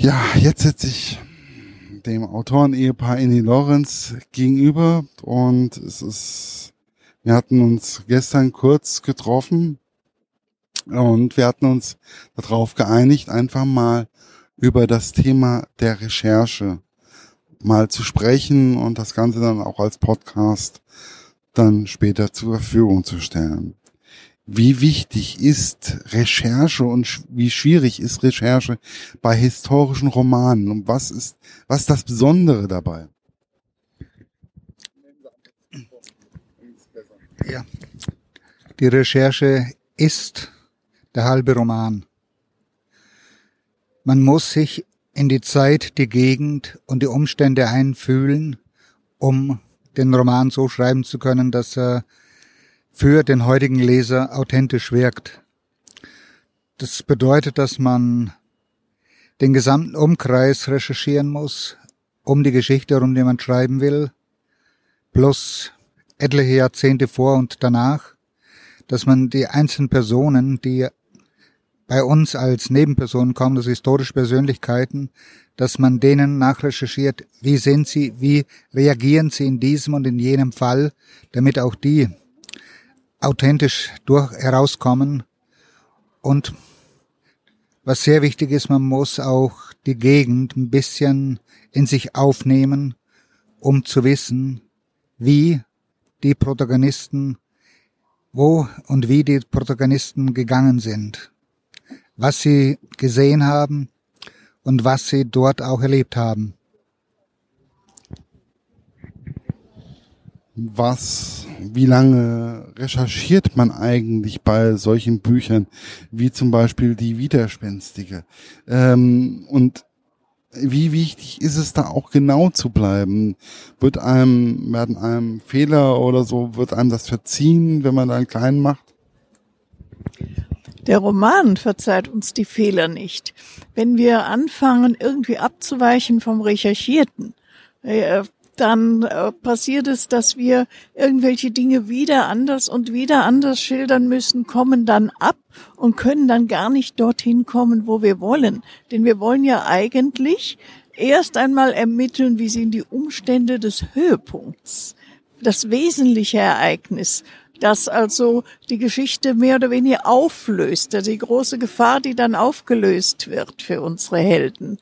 Ja, jetzt sitze ich dem Autoren-Ehepaar Inni Lorenz gegenüber und es ist, wir hatten uns gestern kurz getroffen und wir hatten uns darauf geeinigt, einfach mal über das Thema der Recherche mal zu sprechen und das Ganze dann auch als Podcast dann später zur Verfügung zu stellen. Wie wichtig ist Recherche und wie schwierig ist Recherche bei historischen Romanen und was ist, was ist das Besondere dabei? Ja. Die Recherche ist der halbe Roman. Man muss sich in die Zeit, die Gegend und die Umstände einfühlen, um den Roman so schreiben zu können, dass er für den heutigen Leser authentisch wirkt. Das bedeutet, dass man den gesamten Umkreis recherchieren muss, um die Geschichte, um die man schreiben will, plus etliche Jahrzehnte vor und danach, dass man die einzelnen Personen, die bei uns als Nebenpersonen kommen, das historische Persönlichkeiten, dass man denen nachrecherchiert, wie sind sie, wie reagieren sie in diesem und in jenem Fall, damit auch die authentisch durch herauskommen. Und was sehr wichtig ist, man muss auch die Gegend ein bisschen in sich aufnehmen, um zu wissen, wie die Protagonisten, wo und wie die Protagonisten gegangen sind was sie gesehen haben und was sie dort auch erlebt haben. Was, wie lange recherchiert man eigentlich bei solchen Büchern, wie zum Beispiel die Widerspenstige? Ähm, und wie wichtig ist es da auch genau zu bleiben? Wird einem, werden einem Fehler oder so, wird einem das verziehen, wenn man da einen kleinen macht? Der Roman verzeiht uns die Fehler nicht. Wenn wir anfangen, irgendwie abzuweichen vom Recherchierten, äh, dann äh, passiert es, dass wir irgendwelche Dinge wieder anders und wieder anders schildern müssen, kommen dann ab und können dann gar nicht dorthin kommen, wo wir wollen. Denn wir wollen ja eigentlich erst einmal ermitteln, wie sind die Umstände des Höhepunkts, das wesentliche Ereignis das also die Geschichte mehr oder weniger auflöst, also die große Gefahr, die dann aufgelöst wird für unsere Helden.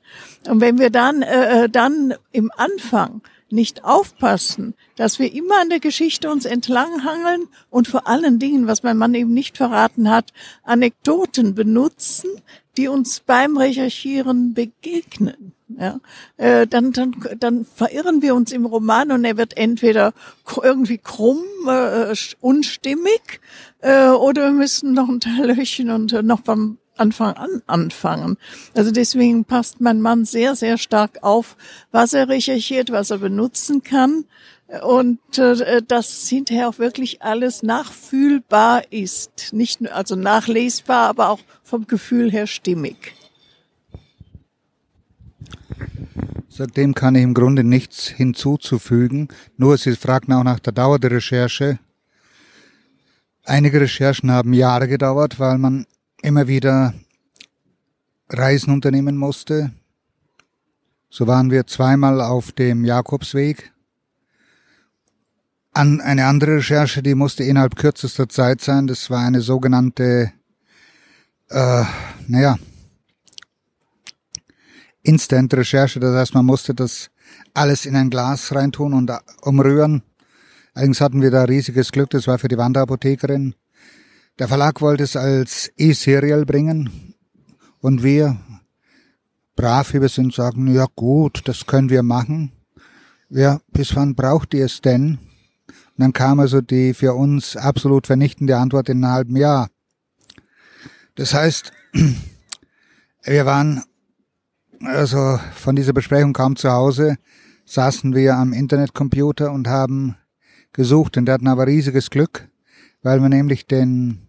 Und wenn wir dann, äh, äh, dann im Anfang nicht aufpassen, dass wir immer an der Geschichte uns entlanghangeln und vor allen Dingen, was mein Mann eben nicht verraten hat, Anekdoten benutzen, die uns beim Recherchieren begegnen. Ja, äh, dann, dann, dann verirren wir uns im Roman und er wird entweder irgendwie krumm, äh, unstimmig, äh, oder wir müssen noch ein Teil löchen und äh, noch beim Anfang an anfangen. Also deswegen passt mein Mann sehr, sehr stark auf, was er recherchiert, was er benutzen kann und äh, dass hinterher auch wirklich alles nachfühlbar ist. Nicht nur, also nachlesbar, aber auch vom Gefühl her stimmig. Seitdem kann ich im Grunde nichts hinzuzufügen. Nur Sie fragten auch nach der Dauer der Recherche. Einige Recherchen haben Jahre gedauert, weil man immer wieder Reisen unternehmen musste. So waren wir zweimal auf dem Jakobsweg. An eine andere Recherche, die musste innerhalb kürzester Zeit sein. Das war eine sogenannte, äh, naja, Instant-Recherche. Das heißt, man musste das alles in ein Glas reintun und umrühren. Allerdings hatten wir da riesiges Glück, das war für die Wanderapothekerin. Der Verlag wollte es als E-Serial bringen und wir, brav wie wir sind, sagen, ja gut, das können wir machen. Ja, bis wann braucht ihr es denn? Und dann kam also die für uns absolut vernichtende Antwort in einem halben Jahr. Das heißt, wir waren also von dieser Besprechung kaum zu Hause, saßen wir am Internetcomputer und haben gesucht und wir hatten aber riesiges Glück, weil wir nämlich den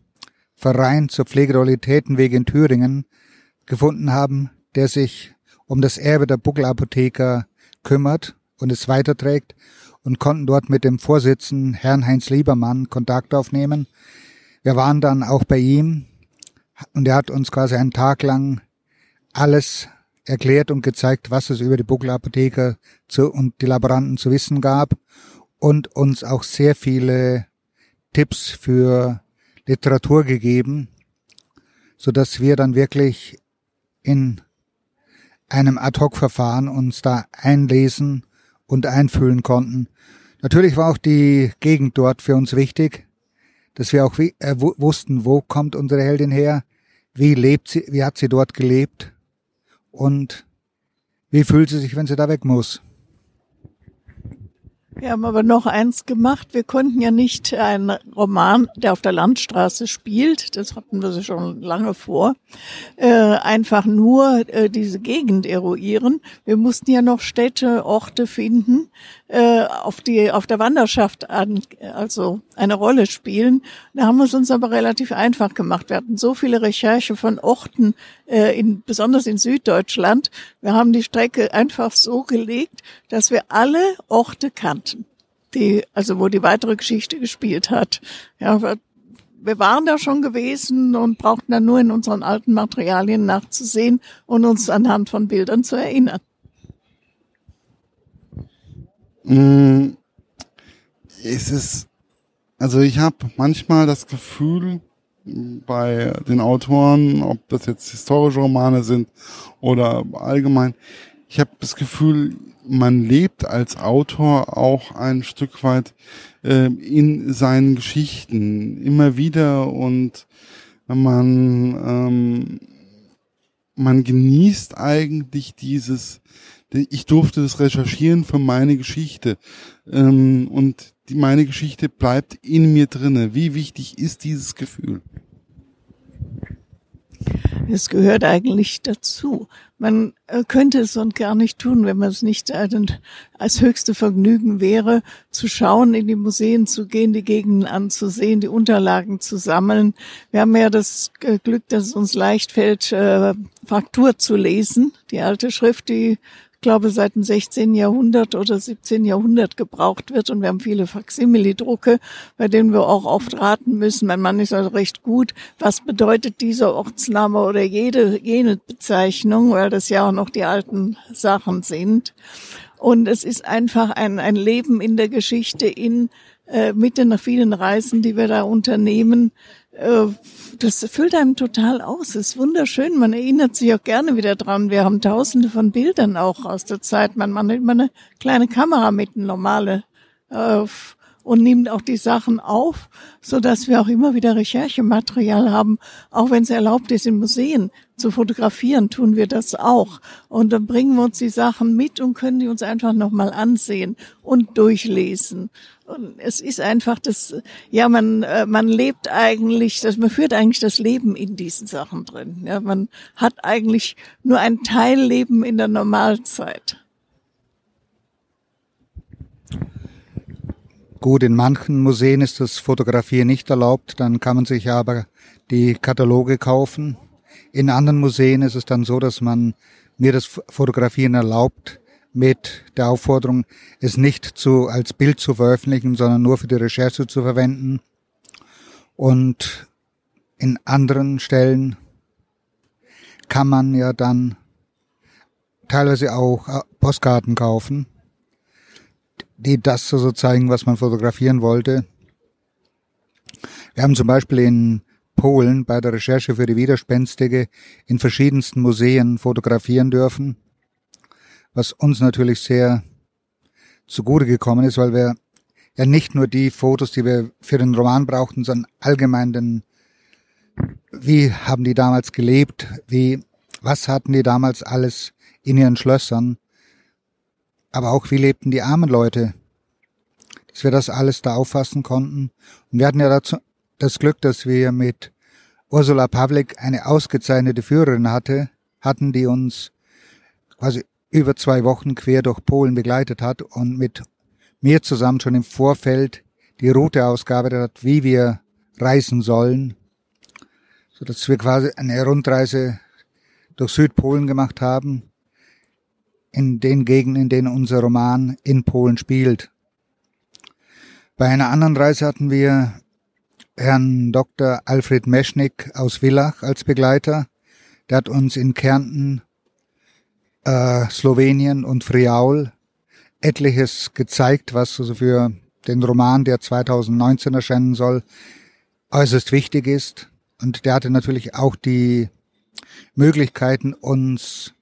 Verein zur Pflegerealitätenwege in Thüringen gefunden haben, der sich um das Erbe der Buckelapotheker kümmert und es weiterträgt und konnten dort mit dem Vorsitzenden Herrn Heinz Liebermann Kontakt aufnehmen. Wir waren dann auch bei ihm und er hat uns quasi einen Tag lang alles erklärt und gezeigt, was es über die Buckelapotheker zu, und die Laboranten zu wissen gab und uns auch sehr viele Tipps für Literatur gegeben, so dass wir dann wirklich in einem Ad-Hoc-Verfahren uns da einlesen und einfühlen konnten. Natürlich war auch die Gegend dort für uns wichtig, dass wir auch äh, wussten, wo kommt unsere Heldin her, wie lebt sie, wie hat sie dort gelebt und wie fühlt sie sich, wenn sie da weg muss. Wir haben aber noch eins gemacht. Wir konnten ja nicht einen Roman, der auf der Landstraße spielt, das hatten wir schon lange vor, äh, einfach nur äh, diese Gegend eruieren. Wir mussten ja noch Städte, Orte finden, äh, auf die auf der Wanderschaft an, also eine Rolle spielen. Da haben wir es uns aber relativ einfach gemacht. Wir hatten so viele Recherche von Orten, in, besonders in Süddeutschland. Wir haben die Strecke einfach so gelegt, dass wir alle Orte kannten, die also wo die weitere Geschichte gespielt hat. Ja, wir waren da schon gewesen und brauchten dann nur in unseren alten Materialien nachzusehen und uns anhand von Bildern zu erinnern. Mm, es ist, also ich habe manchmal das Gefühl bei den Autoren, ob das jetzt historische Romane sind oder allgemein, ich habe das Gefühl, man lebt als Autor auch ein Stück weit äh, in seinen Geschichten immer wieder und man ähm, man genießt eigentlich dieses ich durfte das recherchieren für meine Geschichte ähm, und die, meine Geschichte bleibt in mir drinne. Wie wichtig ist dieses Gefühl? Es gehört eigentlich dazu. Man äh, könnte es und gar nicht tun, wenn man es nicht als höchste Vergnügen wäre, zu schauen, in die Museen zu gehen, die Gegenden anzusehen, die Unterlagen zu sammeln. Wir haben ja das äh, Glück, dass es uns leicht fällt, äh, Fraktur zu lesen. Die alte Schrift, die glaube, seit dem 16. Jahrhundert oder 17. Jahrhundert gebraucht wird. Und wir haben viele Faksimile-Drucke, bei denen wir auch oft raten müssen. Mein Mann ist also recht gut. Was bedeutet dieser Ortsname oder jede, jene Bezeichnung, weil das ja auch noch die alten Sachen sind. Und es ist einfach ein, ein Leben in der Geschichte in, äh, mit den vielen Reisen, die wir da unternehmen, das füllt einem total aus. Es ist wunderschön. Man erinnert sich auch gerne wieder dran. Wir haben tausende von Bildern auch aus der Zeit. Man, man hat immer eine kleine Kamera mit, eine normale, äh, und nimmt auch die Sachen auf, so dass wir auch immer wieder Recherchematerial haben. Auch wenn es erlaubt ist, in Museen zu fotografieren, tun wir das auch. Und dann bringen wir uns die Sachen mit und können die uns einfach nochmal ansehen und durchlesen. Und es ist einfach das, ja, man, äh, man lebt eigentlich, das, man führt eigentlich das Leben in diesen Sachen drin. Ja, man hat eigentlich nur ein Teilleben in der Normalzeit. Gut, in manchen Museen ist das Fotografieren nicht erlaubt, dann kann man sich aber die Kataloge kaufen. In anderen Museen ist es dann so, dass man mir das Fotografieren erlaubt, mit der Aufforderung, es nicht zu, als Bild zu veröffentlichen, sondern nur für die Recherche zu verwenden. Und in anderen Stellen kann man ja dann teilweise auch äh, Postkarten kaufen die das so zeigen, was man fotografieren wollte. Wir haben zum Beispiel in Polen bei der Recherche für die Widerspenstige in verschiedensten Museen fotografieren dürfen, was uns natürlich sehr zugute gekommen ist, weil wir ja nicht nur die Fotos, die wir für den Roman brauchten, sondern allgemein den, wie haben die damals gelebt, wie, was hatten die damals alles in ihren Schlössern, aber auch wie lebten die armen Leute, dass wir das alles da auffassen konnten. Und wir hatten ja dazu das Glück, dass wir mit Ursula Pavlik eine ausgezeichnete Führerin hatte, hatten, die uns quasi über zwei Wochen quer durch Polen begleitet hat und mit mir zusammen schon im Vorfeld die Route ausgearbeitet hat, wie wir reisen sollen, so dass wir quasi eine Rundreise durch Südpolen gemacht haben in den Gegenden, in denen unser Roman in Polen spielt. Bei einer anderen Reise hatten wir Herrn Dr. Alfred Meschnick aus Villach als Begleiter. Der hat uns in Kärnten äh, Slowenien und Friaul etliches gezeigt, was also für den Roman, der 2019 erscheinen soll, äußerst wichtig ist. Und der hatte natürlich auch die Möglichkeiten, uns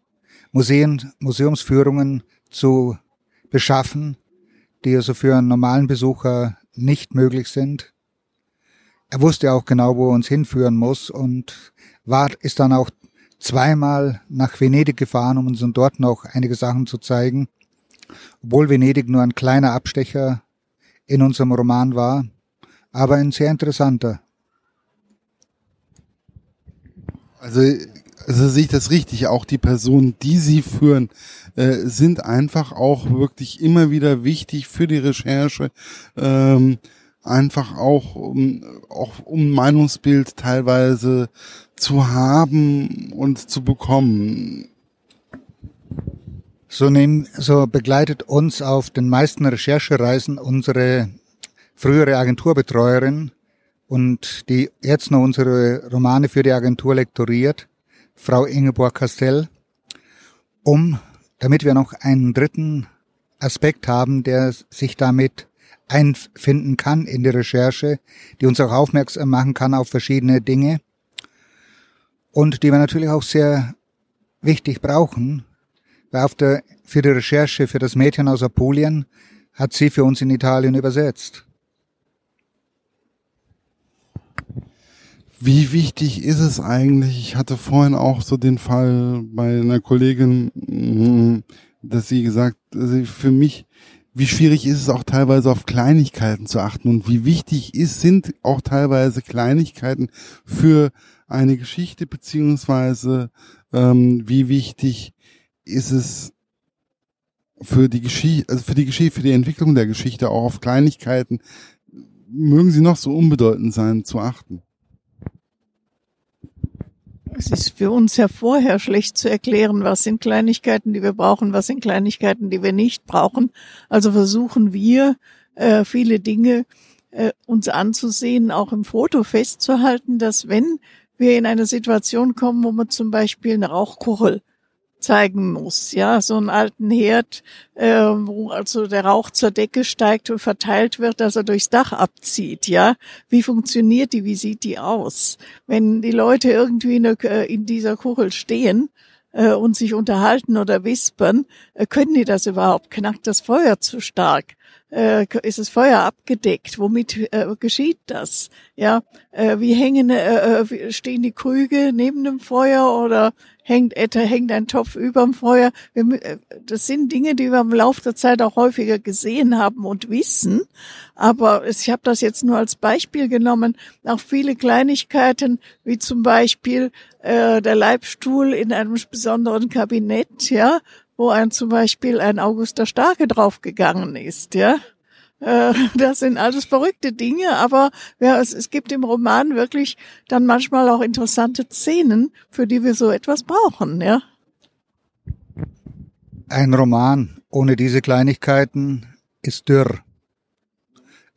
Museen, Museumsführungen zu beschaffen, die also für einen normalen Besucher nicht möglich sind. Er wusste auch genau, wo er uns hinführen muss und war, ist dann auch zweimal nach Venedig gefahren, um uns dort noch einige Sachen zu zeigen. Obwohl Venedig nur ein kleiner Abstecher in unserem Roman war, aber ein sehr interessanter. Also, also sehe ich das richtig. Auch die Personen, die sie führen, äh, sind einfach auch wirklich immer wieder wichtig für die Recherche. Ähm, einfach auch um, auch um Meinungsbild teilweise zu haben und zu bekommen. So, nehmen, so begleitet uns auf den meisten Recherchereisen unsere frühere Agenturbetreuerin und die jetzt noch unsere Romane für die Agentur lektoriert, Frau Ingeborg Castell, um, damit wir noch einen dritten Aspekt haben, der sich damit einfinden kann in die Recherche, die uns auch aufmerksam machen kann auf verschiedene Dinge und die wir natürlich auch sehr wichtig brauchen, weil auf der, für die Recherche für das Mädchen aus Apulien hat sie für uns in Italien übersetzt. Wie wichtig ist es eigentlich? Ich hatte vorhin auch so den Fall bei einer Kollegin, mm, dass sie gesagt, also für mich wie schwierig ist es auch teilweise auf Kleinigkeiten zu achten und wie wichtig ist, sind auch teilweise Kleinigkeiten für eine Geschichte beziehungsweise ähm, wie wichtig ist es für die Geschichte, also für die Geschichte, für die Entwicklung der Geschichte auch auf Kleinigkeiten, mögen sie noch so unbedeutend sein, zu achten. Es ist für uns ja vorher schlecht zu erklären, was sind Kleinigkeiten, die wir brauchen, was sind Kleinigkeiten, die wir nicht brauchen. Also versuchen wir, äh, viele Dinge äh, uns anzusehen, auch im Foto festzuhalten, dass wenn wir in eine Situation kommen, wo man zum Beispiel eine Rauchkuchel zeigen muss. Ja, so einen alten Herd, äh, wo also der Rauch zur Decke steigt und verteilt wird, dass er durchs Dach abzieht. Ja, wie funktioniert die? Wie sieht die aus? Wenn die Leute irgendwie in, der, äh, in dieser Kuchel stehen äh, und sich unterhalten oder wispern, äh, können die das überhaupt? Knackt das Feuer zu stark? Äh, ist das Feuer abgedeckt? Womit äh, geschieht das? Ja, äh, wie hängen äh, äh stehen die Krüge neben dem Feuer oder hängt etwa hängt ein Topf überm Feuer? Wir, äh, das sind Dinge, die wir im Laufe der Zeit auch häufiger gesehen haben und wissen. Aber ich habe das jetzt nur als Beispiel genommen. Auch viele Kleinigkeiten, wie zum Beispiel äh, der Leibstuhl in einem besonderen Kabinett, ja, wo ein zum Beispiel ein Auguster Starke draufgegangen ist, ja. Äh, das sind alles verrückte Dinge, aber es gibt im Roman wirklich dann manchmal auch interessante Szenen, für die wir so etwas brauchen, ja. Ein Roman ohne diese Kleinigkeiten ist dürr.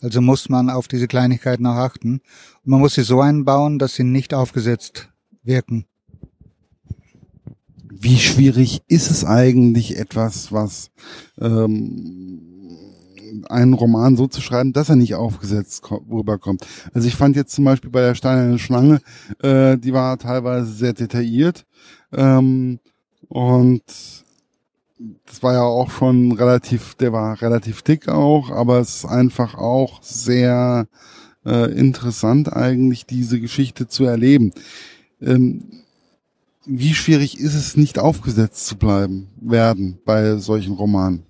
Also muss man auf diese Kleinigkeiten auch achten. Und man muss sie so einbauen, dass sie nicht aufgesetzt wirken wie schwierig ist es eigentlich etwas, was ähm, einen Roman so zu schreiben, dass er nicht aufgesetzt rüberkommt. Also ich fand jetzt zum Beispiel bei der Steinerne Schlange, äh, die war teilweise sehr detailliert ähm, und das war ja auch schon relativ, der war relativ dick auch, aber es ist einfach auch sehr äh, interessant eigentlich diese Geschichte zu erleben. Ähm, wie schwierig ist es, nicht aufgesetzt zu bleiben werden bei solchen Romanen?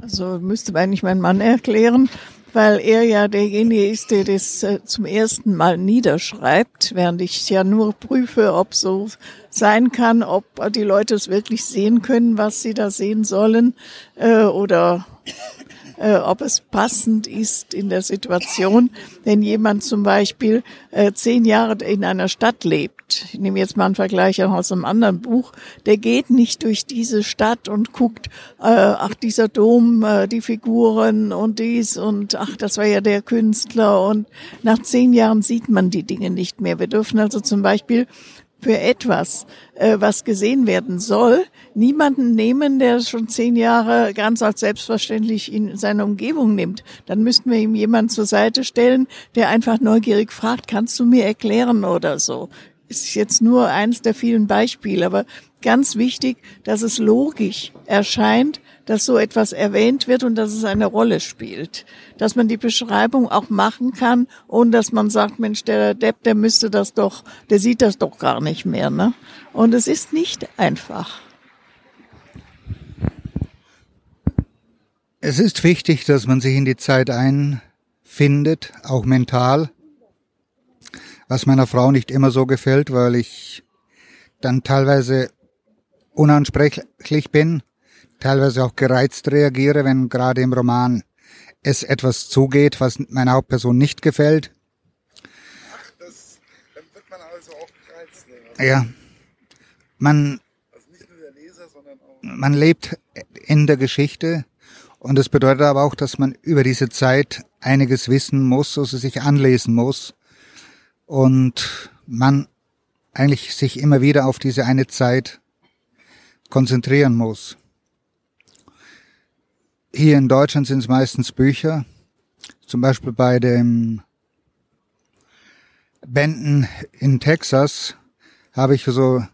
Also müsste eigentlich mein Mann erklären, weil er ja derjenige ist, der das äh, zum ersten Mal niederschreibt, während ich ja nur prüfe, ob so sein kann, ob die Leute es wirklich sehen können, was sie da sehen sollen, äh, oder äh, ob es passend ist in der Situation, wenn jemand zum Beispiel äh, zehn Jahre in einer Stadt lebt. Ich nehme jetzt mal einen Vergleich aus einem anderen Buch. Der geht nicht durch diese Stadt und guckt, äh, ach, dieser Dom, äh, die Figuren und dies und ach, das war ja der Künstler und nach zehn Jahren sieht man die Dinge nicht mehr. Wir dürfen also zum Beispiel für etwas, äh, was gesehen werden soll, niemanden nehmen, der schon zehn Jahre ganz als selbstverständlich in seiner Umgebung nimmt. Dann müssten wir ihm jemanden zur Seite stellen, der einfach neugierig fragt, kannst du mir erklären oder so. Ist jetzt nur eins der vielen Beispiele, aber ganz wichtig, dass es logisch erscheint, dass so etwas erwähnt wird und dass es eine Rolle spielt. Dass man die Beschreibung auch machen kann, ohne dass man sagt, Mensch, der Depp, der müsste das doch, der sieht das doch gar nicht mehr. Ne? Und es ist nicht einfach. Es ist wichtig, dass man sich in die Zeit einfindet, auch mental, was meiner Frau nicht immer so gefällt, weil ich dann teilweise unansprechlich bin teilweise auch gereizt reagiere, wenn gerade im Roman es etwas zugeht, was meiner Hauptperson nicht gefällt. Ach, das, dann wird man also auch gereizt. Ne? Ja. Man, also nicht nur der Leser, sondern auch man lebt in der Geschichte und das bedeutet aber auch, dass man über diese Zeit einiges wissen muss, also sich anlesen muss und man eigentlich sich immer wieder auf diese eine Zeit konzentrieren muss. Hier in Deutschland sind es meistens Bücher. Zum Beispiel bei den Bänden in Texas habe ich so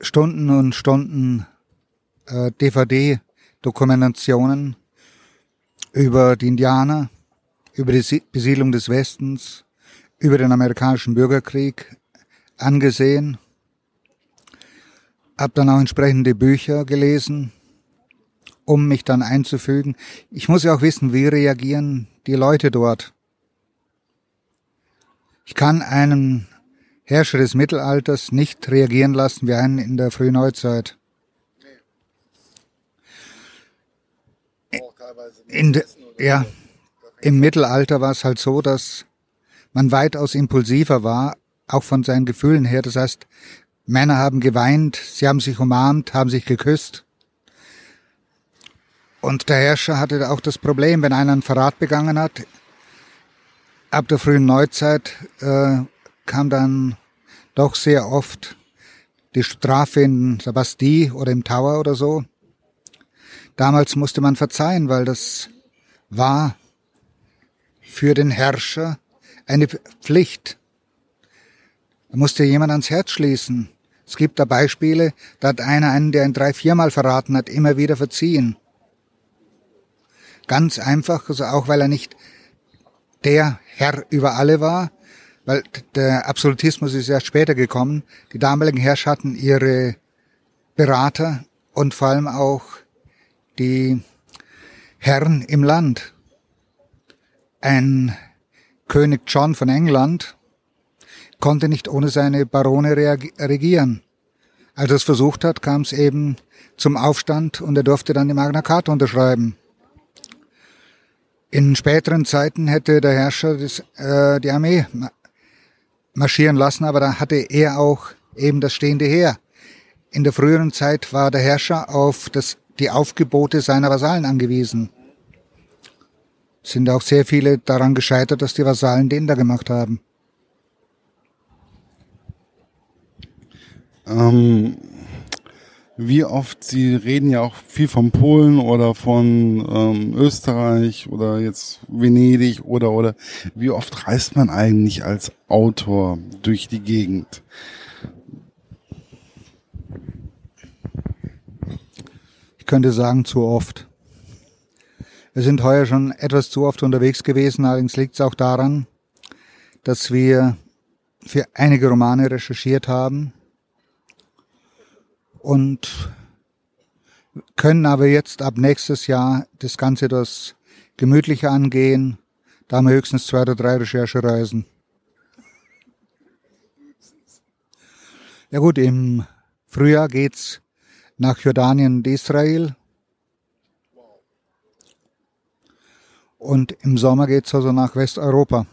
Stunden und Stunden äh, DVD-Dokumentationen über die Indianer, über die Besiedlung des Westens, über den amerikanischen Bürgerkrieg angesehen, habe dann auch entsprechende Bücher gelesen um mich dann einzufügen. Ich muss ja auch wissen, wie reagieren die Leute dort. Ich kann einen Herrscher des Mittelalters nicht reagieren lassen wie einen in der frühen Neuzeit. In de, ja, im Mittelalter war es halt so, dass man weitaus impulsiver war, auch von seinen Gefühlen her. Das heißt, Männer haben geweint, sie haben sich umarmt, haben sich geküsst. Und der Herrscher hatte auch das Problem, wenn einer einen Verrat begangen hat, ab der frühen Neuzeit äh, kam dann doch sehr oft die Strafe in der oder im Tower oder so. Damals musste man verzeihen, weil das war für den Herrscher eine Pflicht. Da musste jemand ans Herz schließen. Es gibt da Beispiele, da hat einer einen, der ihn drei, viermal verraten hat, immer wieder verziehen. Ganz einfach, also auch weil er nicht der Herr über alle war, weil der Absolutismus ist ja später gekommen. Die damaligen Herrscher hatten ihre Berater und vor allem auch die Herren im Land. Ein König John von England konnte nicht ohne seine Barone regieren. Als er es versucht hat, kam es eben zum Aufstand und er durfte dann die Magna Carta unterschreiben. In späteren Zeiten hätte der Herrscher das, äh, die Armee marschieren lassen, aber da hatte er auch eben das stehende Heer. In der früheren Zeit war der Herrscher auf das, die Aufgebote seiner Vasallen angewiesen. Sind auch sehr viele daran gescheitert, dass die Vasallen den da gemacht haben. Ähm, wie oft, Sie reden ja auch viel von Polen oder von ähm, Österreich oder jetzt Venedig oder oder wie oft reist man eigentlich als Autor durch die Gegend? Ich könnte sagen, zu oft. Wir sind heuer schon etwas zu oft unterwegs gewesen, allerdings liegt es auch daran, dass wir für einige Romane recherchiert haben und können aber jetzt ab nächstes Jahr das Ganze etwas gemütlicher angehen. Da haben wir höchstens zwei oder drei Recherchereisen. Ja gut, im Frühjahr geht's nach Jordanien und Israel. Und im Sommer geht's also nach Westeuropa.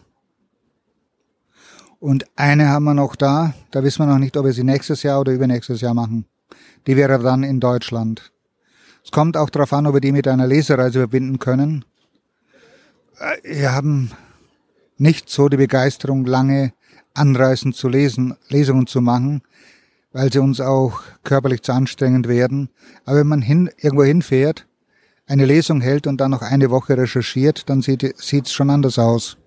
Und eine haben wir noch da, da wissen wir noch nicht, ob wir sie nächstes Jahr oder übernächstes Jahr machen. Die wäre dann in Deutschland. Es kommt auch darauf an, ob wir die mit einer Lesereise verbinden können. Äh, wir haben nicht so die Begeisterung, lange anreißen zu lesen, Lesungen zu machen, weil sie uns auch körperlich zu anstrengend werden. Aber wenn man hin, irgendwo hinfährt, eine Lesung hält und dann noch eine Woche recherchiert, dann sieht es schon anders aus.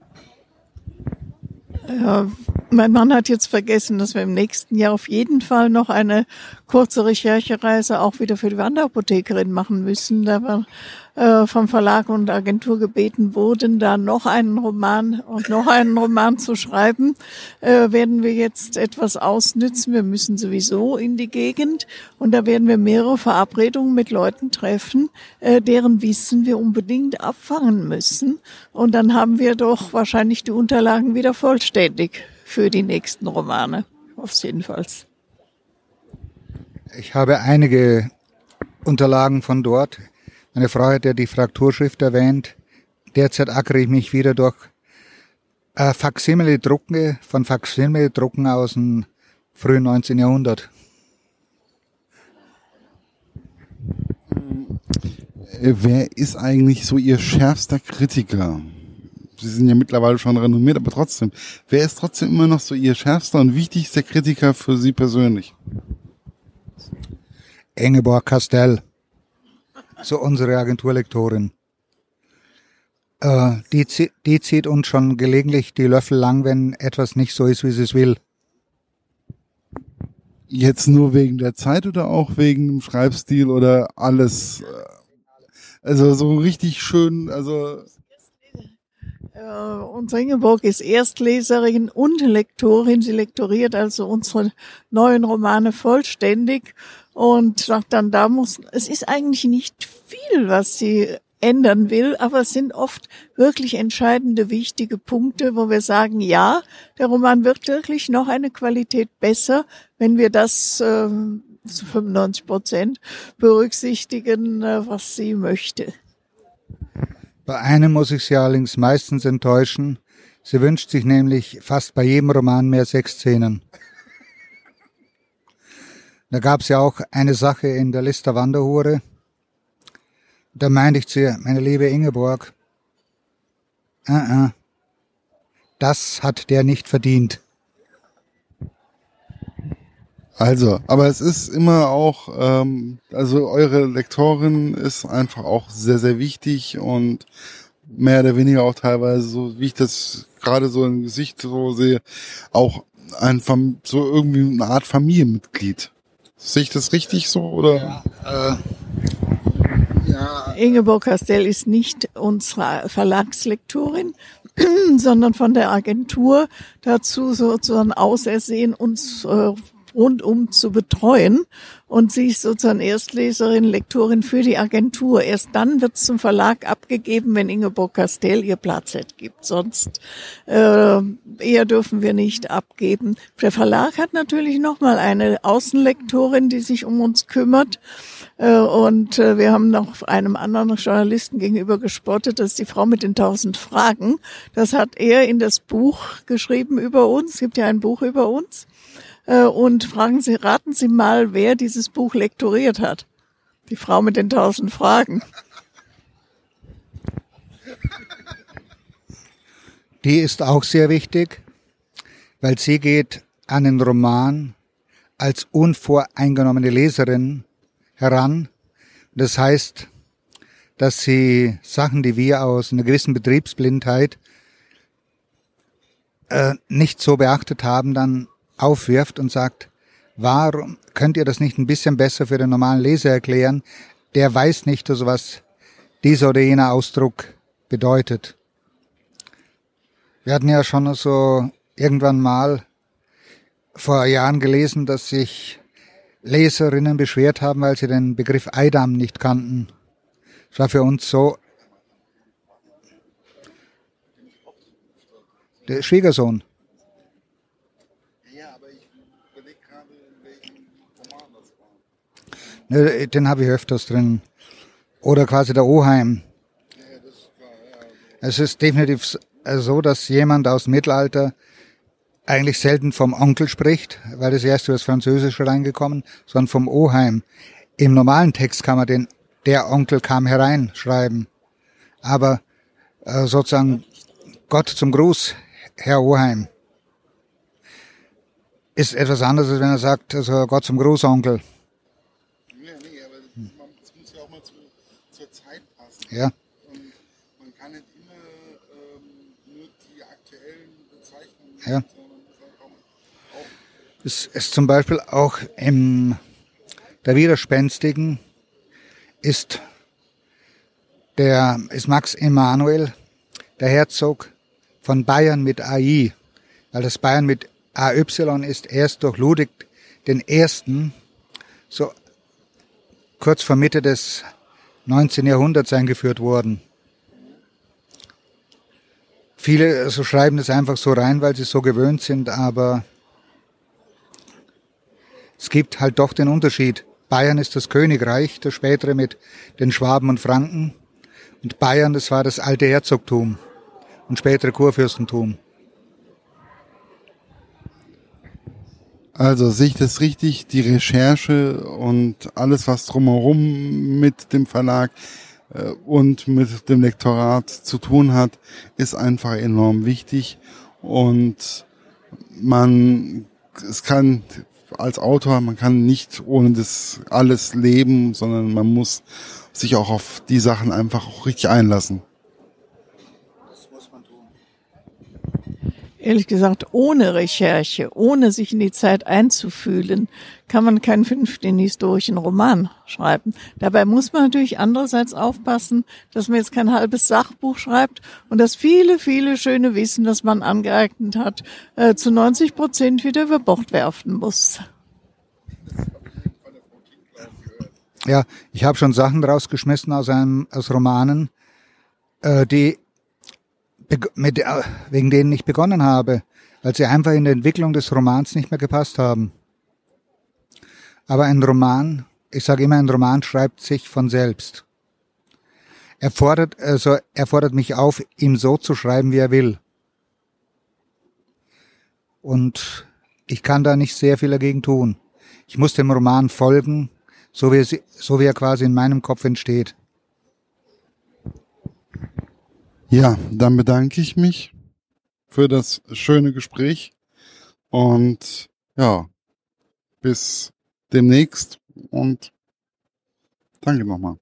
Ja, mein Mann hat jetzt vergessen, dass wir im nächsten Jahr auf jeden Fall noch eine kurze Recherchereise auch wieder für die Wanderapothekerin machen müssen. Da wir äh, vom Verlag und Agentur gebeten wurden, da noch einen Roman und noch einen Roman zu schreiben, äh, werden wir jetzt etwas ausnützen. Wir müssen sowieso in die Gegend und da werden wir mehrere Verabredungen mit Leuten treffen, äh, deren Wissen wir unbedingt abfangen müssen. Und dann haben wir doch wahrscheinlich die Unterlagen wieder vollständig für die nächsten Romane. Auf jedenfalls. Ich habe einige Unterlagen von dort. Meine Frau hat ja die Frakturschrift erwähnt. Derzeit ackere ich mich wieder durch äh, Faksimile-Drucken von Faksimile-Drucken aus dem frühen 19. Jahrhundert. Wer ist eigentlich so Ihr schärfster Kritiker? Sie sind ja mittlerweile schon renommiert, aber trotzdem, wer ist trotzdem immer noch so Ihr schärfster und wichtigster Kritiker für Sie persönlich? Ingeborg Castell, so unsere Agenturlektorin. Äh, die, die zieht uns schon gelegentlich die Löffel lang, wenn etwas nicht so ist, wie sie es will. Jetzt nur wegen der Zeit oder auch wegen dem Schreibstil oder alles? Also so richtig schön, also äh, unsere Ingeborg ist Erstleserin und Lektorin. Sie lektoriert also unsere neuen Romane vollständig und sagt dann, da muss, es ist eigentlich nicht viel, was sie ändern will, aber es sind oft wirklich entscheidende, wichtige Punkte, wo wir sagen, ja, der Roman wird wirklich noch eine Qualität besser, wenn wir das äh, zu 95 Prozent berücksichtigen, äh, was sie möchte. Bei einem muss ich Sie allerdings meistens enttäuschen. Sie wünscht sich nämlich fast bei jedem Roman mehr Sexszenen. Da gab es ja auch eine Sache in der Lister Wanderhure. Da meinte ich zu ihr, meine liebe Ingeborg, uh -uh, das hat der nicht verdient. Also, aber es ist immer auch, ähm, also eure Lektorin ist einfach auch sehr, sehr wichtig und mehr oder weniger auch teilweise, so wie ich das gerade so im Gesicht so sehe, auch ein so irgendwie eine Art Familienmitglied. Sehe ich das richtig so oder? Ja, äh, ja. Ingeborg Castell ist nicht unsere Verlagslektorin, sondern von der Agentur dazu sozusagen ausersehen, uns äh, rundum zu betreuen. Und sie ist sozusagen Erstleserin, Lektorin für die Agentur. Erst dann wird es zum Verlag abgegeben, wenn Ingeborg Castell ihr Platzett gibt. Sonst äh, eher dürfen wir nicht abgeben. Der Verlag hat natürlich nochmal eine Außenlektorin, die sich um uns kümmert. Äh, und äh, wir haben noch einem anderen Journalisten gegenüber gespottet, das ist die Frau mit den tausend Fragen. Das hat er in das Buch geschrieben über uns. Es gibt ja ein Buch über uns. Äh, und fragen Sie, raten Sie mal, wer dieses Buch lektoriert hat. Die Frau mit den tausend Fragen. Die ist auch sehr wichtig, weil sie geht an den Roman als unvoreingenommene Leserin heran. Das heißt, dass sie Sachen, die wir aus einer gewissen Betriebsblindheit äh, nicht so beachtet haben, dann aufwirft und sagt, warum könnt ihr das nicht ein bisschen besser für den normalen Leser erklären? Der weiß nicht, also was dieser oder jener Ausdruck bedeutet. Wir hatten ja schon so irgendwann mal vor Jahren gelesen, dass sich Leserinnen beschwert haben, weil sie den Begriff Eidam nicht kannten. Das war für uns so. Der Schwiegersohn. Ne, den habe ich öfters drin. Oder quasi der Oheim. Es ist definitiv so, dass jemand aus dem Mittelalter eigentlich selten vom Onkel spricht, weil das erst über das Französische reingekommen, sondern vom Oheim. Im normalen Text kann man den der Onkel kam herein schreiben. Aber äh, sozusagen Gott zum Gruß, Herr Oheim. ist etwas anderes, als wenn er sagt, also Gott zum Großonkel. Ja, nee, aber es muss ja auch mal zu, zur Zeit passen. Ja. Und man kann nicht immer ähm, nur die aktuellen Bezeichnungen Ja. sondern auch Es ist zum Beispiel auch im der Widerspenstigen ist der ist Max Emanuel, der Herzog von Bayern mit AI, weil das Bayern mit AY ist erst durch Ludwig den Ersten so kurz vor Mitte des 19. Jahrhunderts eingeführt worden. Viele so schreiben das einfach so rein, weil sie so gewöhnt sind, aber es gibt halt doch den Unterschied. Bayern ist das Königreich, das spätere mit den Schwaben und Franken. Und Bayern, das war das alte Herzogtum und spätere Kurfürstentum. Also sehe ich das richtig, die Recherche und alles, was drumherum mit dem Verlag äh, und mit dem Lektorat zu tun hat, ist einfach enorm wichtig und man, es kann als Autor, man kann nicht ohne das alles leben, sondern man muss sich auch auf die Sachen einfach auch richtig einlassen. Ehrlich gesagt, ohne Recherche, ohne sich in die Zeit einzufühlen, kann man keinen fünften historischen Roman schreiben. Dabei muss man natürlich andererseits aufpassen, dass man jetzt kein halbes Sachbuch schreibt und das viele, viele schöne Wissen, das man angeeignet hat, äh, zu 90 Prozent wieder über Bord werfen muss. Ja, ich habe schon Sachen rausgeschmissen aus einem aus Romanen, äh, die mit, äh, wegen denen ich begonnen habe, weil sie einfach in der Entwicklung des Romans nicht mehr gepasst haben. Aber ein Roman, ich sage immer, ein Roman schreibt sich von selbst. Er fordert, also er fordert mich auf, ihm so zu schreiben, wie er will. Und ich kann da nicht sehr viel dagegen tun. Ich muss dem Roman folgen, so wie, es, so wie er quasi in meinem Kopf entsteht. Ja, dann bedanke ich mich für das schöne Gespräch und ja, bis demnächst und danke nochmal.